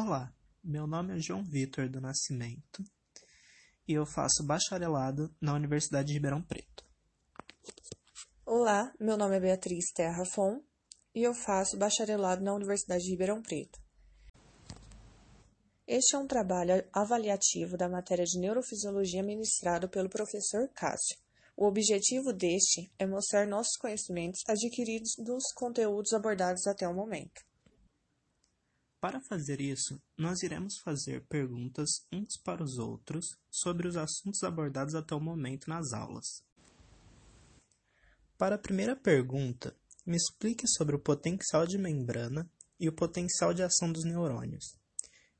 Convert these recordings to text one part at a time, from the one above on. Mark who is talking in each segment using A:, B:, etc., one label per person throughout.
A: Olá, meu nome é João Vitor do Nascimento e eu faço bacharelado na Universidade de Ribeirão Preto.
B: Olá, meu nome é Beatriz Terra Fon e eu faço bacharelado na Universidade de Ribeirão Preto. Este é um trabalho avaliativo da matéria de neurofisiologia ministrado pelo professor Cássio. O objetivo deste é mostrar nossos conhecimentos adquiridos dos conteúdos abordados até o momento.
A: Para fazer isso, nós iremos fazer perguntas uns para os outros sobre os assuntos abordados até o momento nas aulas. Para a primeira pergunta, me explique sobre o potencial de membrana e o potencial de ação dos neurônios.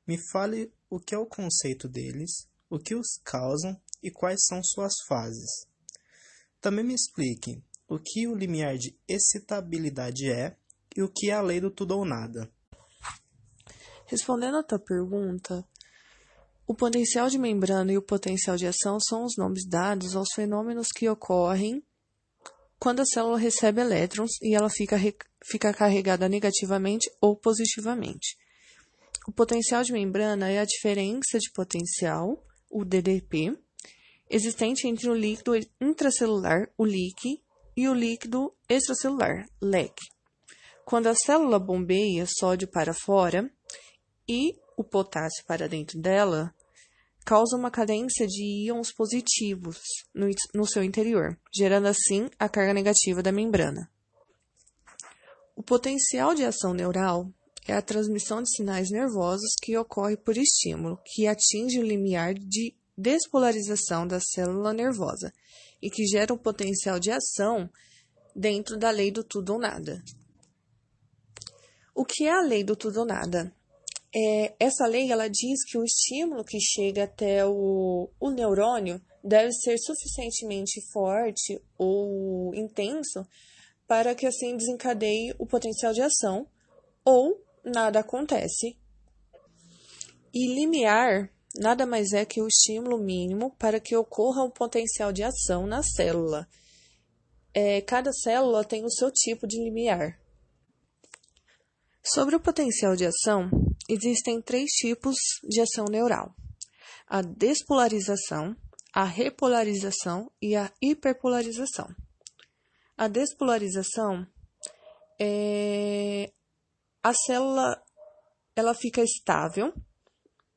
A: Me fale o que é o conceito deles, o que os causam e quais são suas fases. Também me explique o que o limiar de excitabilidade é e o que é a lei do tudo ou nada.
B: Respondendo à tua pergunta, o potencial de membrana e o potencial de ação são os nomes dados aos fenômenos que ocorrem quando a célula recebe elétrons e ela fica, fica carregada negativamente ou positivamente. O potencial de membrana é a diferença de potencial, o DDP, existente entre o líquido intracelular, o LIC, e o líquido extracelular, LEC. Quando a célula bombeia sódio para fora e o potássio para dentro dela, causa uma cadência de íons positivos no, no seu interior, gerando assim a carga negativa da membrana. O potencial de ação neural é a transmissão de sinais nervosos que ocorre por estímulo, que atinge o limiar de despolarização da célula nervosa e que gera um potencial de ação dentro da lei do tudo ou nada. O que é a lei do tudo ou nada? É, essa lei ela diz que o estímulo que chega até o, o neurônio deve ser suficientemente forte ou intenso para que assim desencadeie o potencial de ação ou nada acontece. E limiar nada mais é que o estímulo mínimo para que ocorra um potencial de ação na célula. É, cada célula tem o seu tipo de limiar. Sobre o potencial de ação, existem três tipos de ação neural: a despolarização, a repolarização e a hiperpolarização. A despolarização é a célula ela fica estável,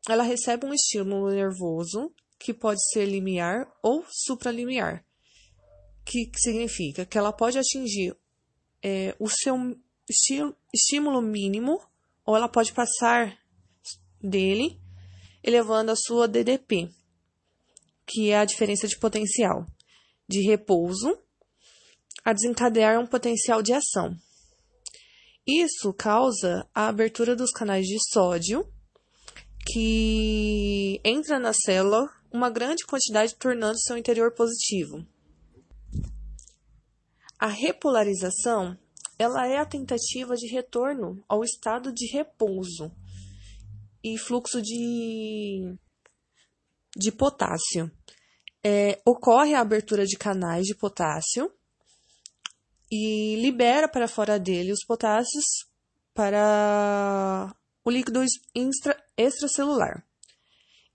B: ela recebe um estímulo nervoso que pode ser limiar ou supralimiar, que significa que ela pode atingir é, o seu estímulo mínimo ou ela pode passar dele, elevando a sua DDP, que é a diferença de potencial de repouso, a desencadear um potencial de ação. Isso causa a abertura dos canais de sódio, que entra na célula uma grande quantidade, tornando seu interior positivo. A repolarização ela é a tentativa de retorno ao estado de repouso e fluxo de, de potássio. É, ocorre a abertura de canais de potássio e libera para fora dele os potássios para o líquido extra, extracelular.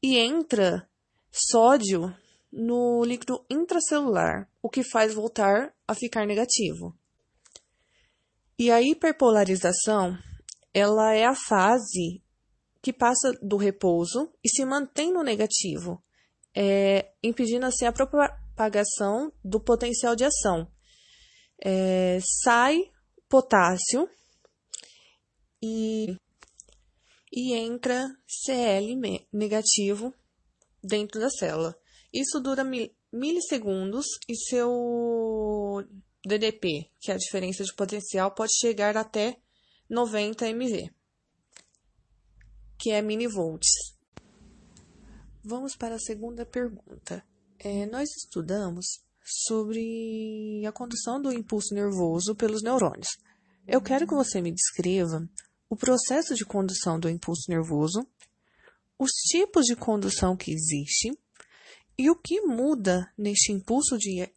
B: E entra sódio no líquido intracelular, o que faz voltar a ficar negativo. E a hiperpolarização, ela é a fase que passa do repouso e se mantém no negativo, é, impedindo assim a propagação do potencial de ação, é, sai potássio e, e entra Cl negativo dentro da célula. Isso dura milissegundos e seu DDP, que é a diferença de potencial, pode chegar até 90 MV, que é milivolts. Vamos para a segunda pergunta. É, nós estudamos sobre a condução do impulso nervoso pelos neurônios. Eu quero que você me descreva o processo de condução do impulso nervoso, os tipos de condução que existe e o que muda neste impulso de,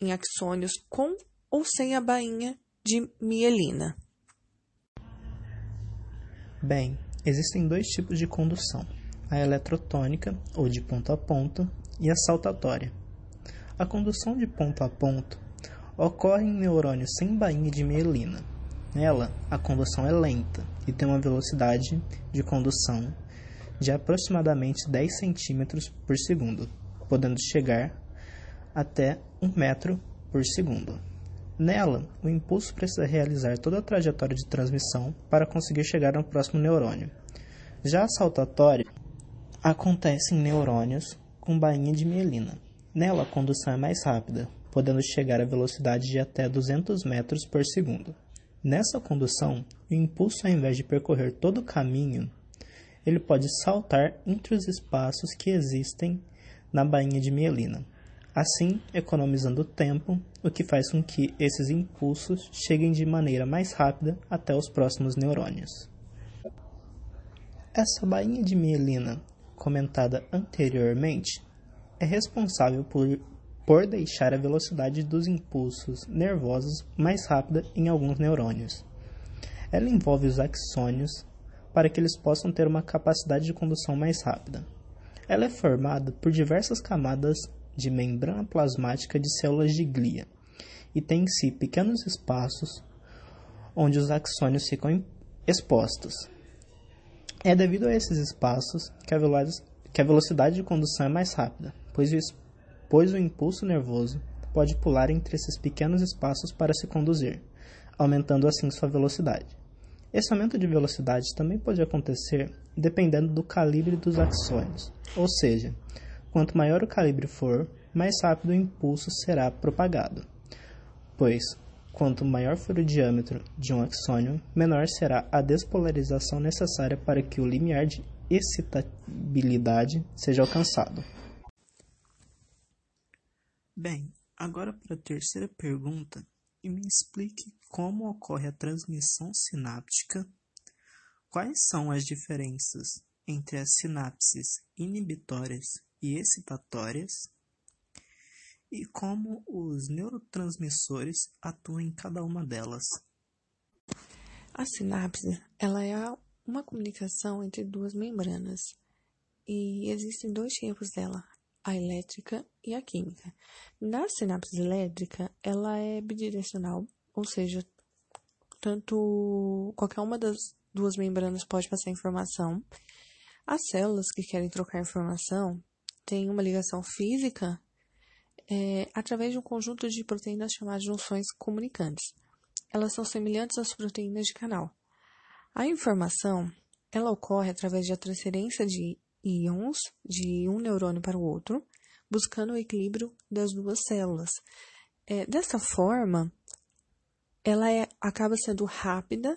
B: em axônios com ou sem a bainha de mielina.
A: Bem, Existem dois tipos de condução: a eletrotônica, ou de ponto a ponto, e a saltatória. A condução de ponto a ponto ocorre em neurônios sem bainha de mielina. Nela, a condução é lenta e tem uma velocidade de condução de aproximadamente 10 cm por segundo, podendo chegar até 1 metro por segundo. Nela, o impulso precisa realizar toda a trajetória de transmissão para conseguir chegar ao próximo neurônio. Já a saltatória acontece em neurônios com bainha de mielina. Nela, a condução é mais rápida, podendo chegar a velocidade de até 200 metros por segundo. Nessa condução, o impulso, ao invés de percorrer todo o caminho, ele pode saltar entre os espaços que existem na bainha de mielina assim economizando tempo, o que faz com que esses impulsos cheguem de maneira mais rápida até os próximos neurônios. Essa bainha de mielina, comentada anteriormente, é responsável por, por deixar a velocidade dos impulsos nervosos mais rápida em alguns neurônios. Ela envolve os axônios para que eles possam ter uma capacidade de condução mais rápida. Ela é formada por diversas camadas de membrana plasmática de células de glia e tem em si pequenos espaços onde os axônios ficam expostos. É devido a esses espaços que a, velocidade de condução é mais rápida, pois o, pois o impulso nervoso pode pular entre esses pequenos espaços para se conduzir, aumentando assim sua velocidade. Esse aumento de velocidade também pode acontecer dependendo do calibre dos axônios, ou seja, Quanto maior o calibre for, mais rápido o impulso será propagado, pois quanto maior for o diâmetro de um axônio, menor será a despolarização necessária para que o limiar de excitabilidade seja alcançado.
C: Bem, agora para a terceira pergunta, e me explique como ocorre a transmissão sináptica, quais são as diferenças entre as sinapses inibitórias e excitatórias e como os neurotransmissores atuam em cada uma delas.
B: A sinapse, ela é uma comunicação entre duas membranas e existem dois tipos dela, a elétrica e a química. Na sinapse elétrica, ela é bidirecional, ou seja, tanto qualquer uma das duas membranas pode passar informação. As células que querem trocar informação tem uma ligação física é, através de um conjunto de proteínas chamadas junções comunicantes. Elas são semelhantes às proteínas de canal. A informação ela ocorre através da transferência de íons de um neurônio para o outro, buscando o equilíbrio das duas células. É, dessa forma, ela é, acaba sendo rápida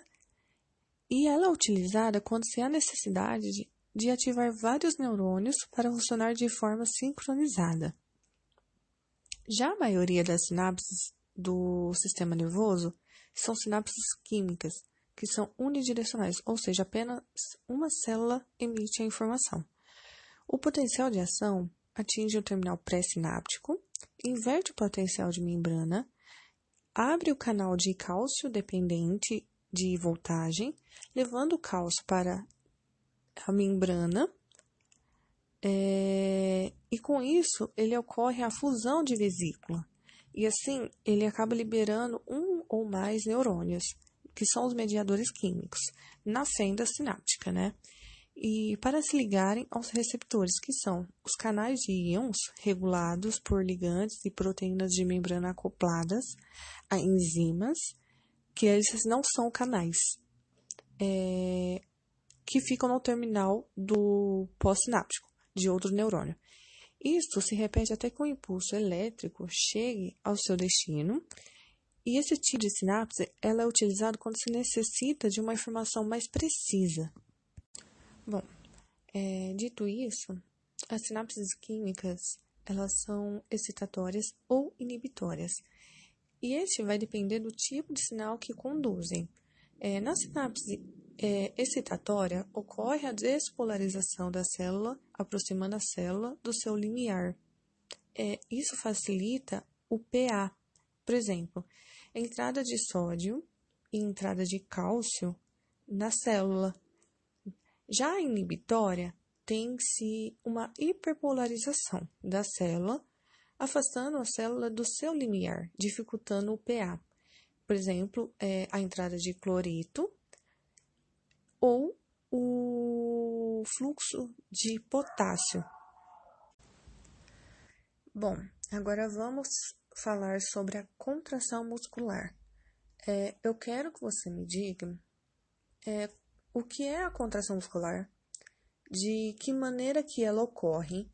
B: e ela é utilizada quando se há necessidade de de ativar vários neurônios para funcionar de forma sincronizada. Já a maioria das sinapses do sistema nervoso são sinapses químicas, que são unidirecionais, ou seja, apenas uma célula emite a informação. O potencial de ação atinge o terminal pré-sináptico, inverte o potencial de membrana, abre o canal de cálcio dependente de voltagem, levando o cálcio para a membrana, é, e com isso ele ocorre a fusão de vesícula. E assim ele acaba liberando um ou mais neurônios, que são os mediadores químicos, na fenda sináptica, né? E para se ligarem aos receptores, que são os canais de íons regulados por ligantes e proteínas de membrana acopladas a enzimas, que esses não são canais. É, que ficam no terminal do pós-sináptico de outro neurônio. Isto se repete até que o impulso elétrico chegue ao seu destino, e esse tipo de sinapse ela é utilizado quando se necessita de uma informação mais precisa. Bom, é, dito isso, as sinapses químicas elas são excitatórias ou inibitórias, e este vai depender do tipo de sinal que conduzem. É, na sinapse é, excitatória, ocorre a despolarização da célula, aproximando a célula do seu limiar. É, isso facilita o PA. Por exemplo, entrada de sódio e entrada de cálcio na célula. Já a inibitória tem-se uma hiperpolarização da célula, afastando a célula do seu limiar, dificultando o pA. Por exemplo, é, a entrada de cloreto ou o fluxo de potássio. Bom, agora vamos falar sobre a contração muscular. É, eu quero que você me diga é, o que é a contração muscular, de que maneira que ela ocorre,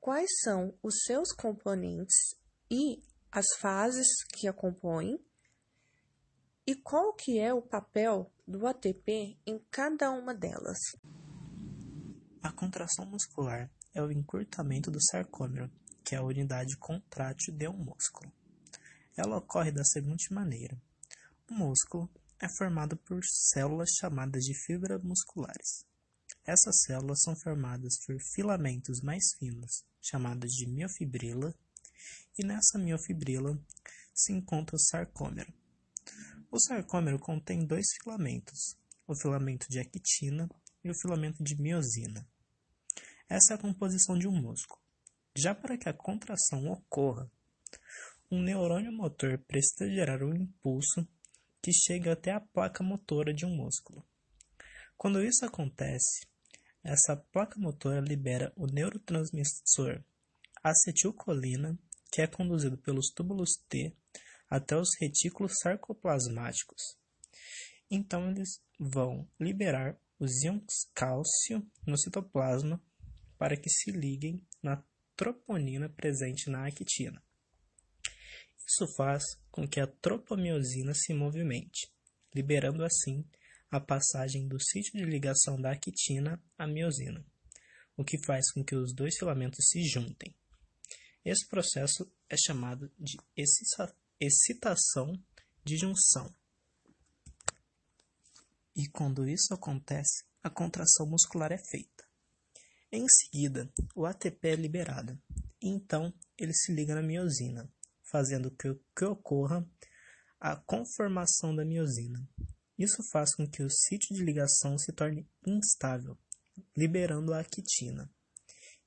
B: quais são os seus componentes e as fases que a compõem e qual que é o papel do ATP em cada uma delas.
A: A contração muscular é o encurtamento do sarcômero, que é a unidade contrátil de um músculo. Ela ocorre da seguinte maneira: o músculo é formado por células chamadas de fibras musculares. Essas células são formadas por filamentos mais finos, chamados de miofibrila, e nessa miofibrila se encontra o sarcômero. O sarcômero contém dois filamentos, o filamento de actina e o filamento de miosina. Essa é a composição de um músculo. Já para que a contração ocorra, um neurônio motor precisa gerar um impulso que chega até a placa motora de um músculo. Quando isso acontece, essa placa motora libera o neurotransmissor acetilcolina, que é conduzido pelos túbulos T até os retículos sarcoplasmáticos. Então eles vão liberar os íons cálcio no citoplasma para que se liguem na troponina presente na actina. Isso faz com que a tropomiosina se movimente, liberando assim a passagem do sítio de ligação da actina à miosina, o que faz com que os dois filamentos se juntem. Esse processo é chamado de excitação de junção. E quando isso acontece, a contração muscular é feita. Em seguida, o ATP é liberado, e então ele se liga na miosina, fazendo que, que ocorra a conformação da miosina. Isso faz com que o sítio de ligação se torne instável, liberando a actina.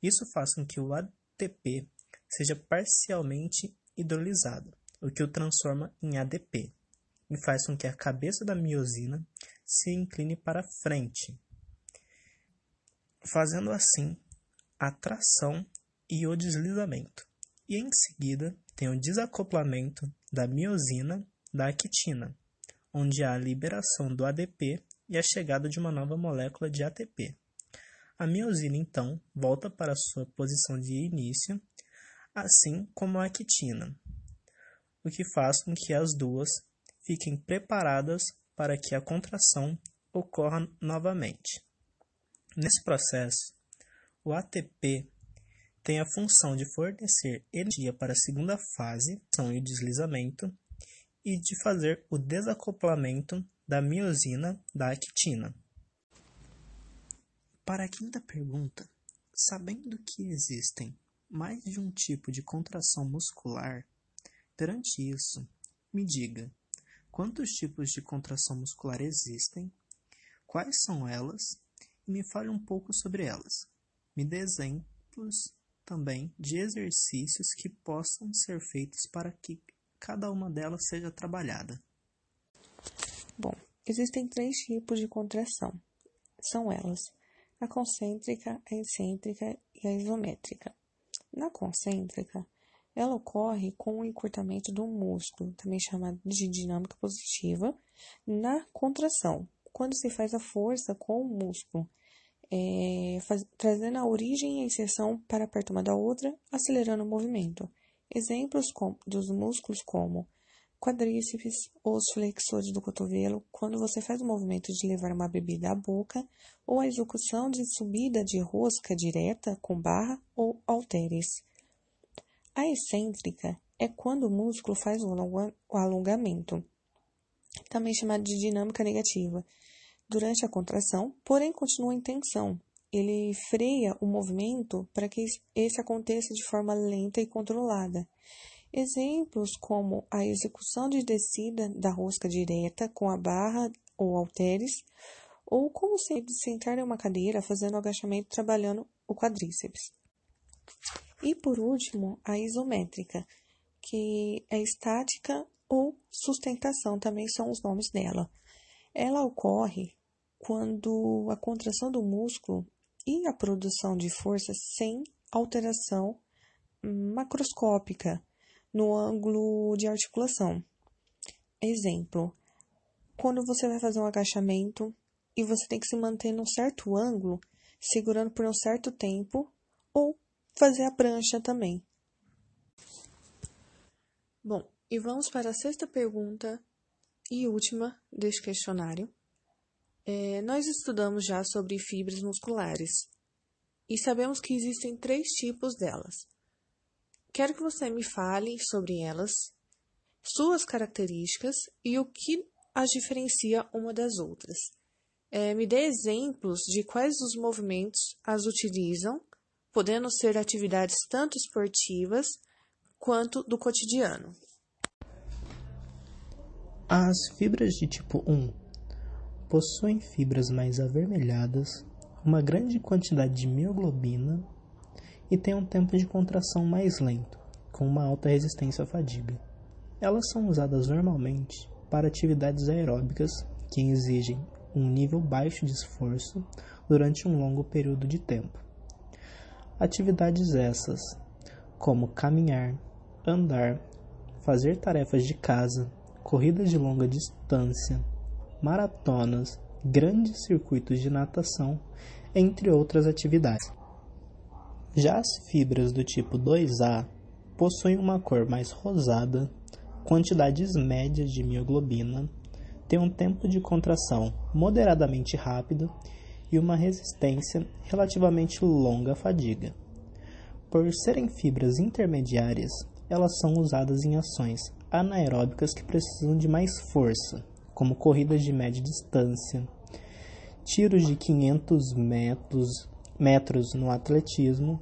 A: Isso faz com que o ATP seja parcialmente hidrolisado, o que o transforma em ADP, e faz com que a cabeça da miosina se incline para frente, fazendo assim a tração e o deslizamento. E em seguida tem o desacoplamento da miosina da actina, onde há a liberação do ADP e a chegada de uma nova molécula de ATP. A miosina, então, volta para sua posição de início, assim como a actina, o que faz com que as duas fiquem preparadas para que a contração ocorra novamente. Nesse processo, o ATP tem a função de fornecer energia para a segunda fase, são o deslizamento, e de fazer o desacoplamento da miosina da actina. Para a quinta pergunta, sabendo que existem mais de um tipo de contração muscular, perante isso, me diga quantos tipos de contração muscular existem, quais são elas e me fale um pouco sobre elas. Me dê exemplos também de exercícios que possam ser feitos para que cada uma delas seja trabalhada.
B: Bom, existem três tipos de contração. São elas: a concêntrica, a excêntrica e a isométrica. Na concêntrica, ela ocorre com o encurtamento do músculo, também chamado de dinâmica positiva, na contração, quando se faz a força com o músculo, é, faz, trazendo a origem e a inserção para perto uma da outra, acelerando o movimento. Exemplos com, dos músculos como quadríceps, os flexores do cotovelo, quando você faz o movimento de levar uma bebida à boca, ou a execução de subida de rosca direta com barra ou halteres. A excêntrica é quando o músculo faz o alongamento, também chamado de dinâmica negativa, durante a contração, porém continua em tensão, ele freia o movimento para que esse aconteça de forma lenta e controlada. Exemplos como a execução de descida da rosca direta com a barra ou halteres, ou como se sentar em uma cadeira fazendo agachamento trabalhando o quadríceps. E por último, a isométrica, que é estática ou sustentação, também são os nomes dela. Ela ocorre quando a contração do músculo e a produção de força sem alteração macroscópica no ângulo de articulação. Exemplo: quando você vai fazer um agachamento e você tem que se manter num certo ângulo, segurando por um certo tempo, ou fazer a prancha também. Bom, e vamos para a sexta pergunta e última deste questionário. É, nós estudamos já sobre fibras musculares e sabemos que existem três tipos delas. Quero que você me fale sobre elas, suas características e o que as diferencia uma das outras. É, me dê exemplos de quais os movimentos as utilizam, podendo ser atividades tanto esportivas quanto do cotidiano.
A: As fibras de tipo 1 possuem fibras mais avermelhadas, uma grande quantidade de mioglobina e têm um tempo de contração mais lento, com uma alta resistência à fadiga. Elas são usadas normalmente para atividades aeróbicas que exigem um nível baixo de esforço durante um longo período de tempo. Atividades essas, como caminhar, andar, fazer tarefas de casa, corridas de longa distância, maratonas, grandes circuitos de natação, entre outras atividades. Já as fibras do tipo 2A possuem uma cor mais rosada, quantidades médias de mioglobina, têm um tempo de contração moderadamente rápido e uma resistência relativamente longa à fadiga. Por serem fibras intermediárias, elas são usadas em ações anaeróbicas que precisam de mais força, como corridas de média distância, tiros de 500 metros, metros no atletismo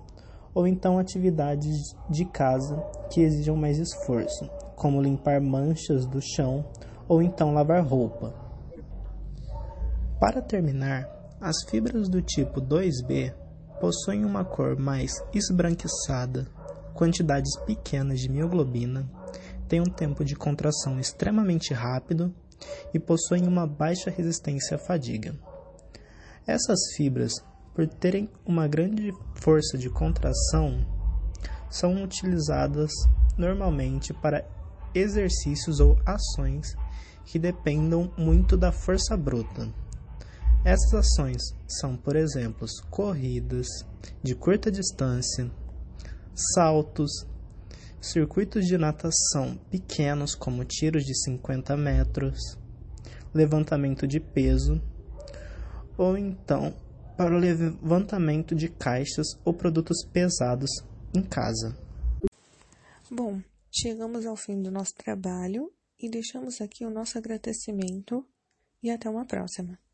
A: ou então atividades de casa que exijam mais esforço, como limpar manchas do chão ou então lavar roupa. Para terminar, as fibras do tipo 2B possuem uma cor mais esbranquiçada, quantidades pequenas de mioglobina, têm um tempo de contração extremamente rápido e possuem uma baixa resistência à fadiga. Essas fibras por terem uma grande força de contração, são utilizadas normalmente para exercícios ou ações que dependam muito da força bruta. Essas ações são, por exemplo, corridas de curta distância, saltos, circuitos de natação pequenos, como tiros de 50 metros, levantamento de peso, ou então para o levantamento de caixas ou produtos pesados em casa.
B: Bom, chegamos ao fim do nosso trabalho e deixamos aqui o nosso agradecimento e até uma próxima.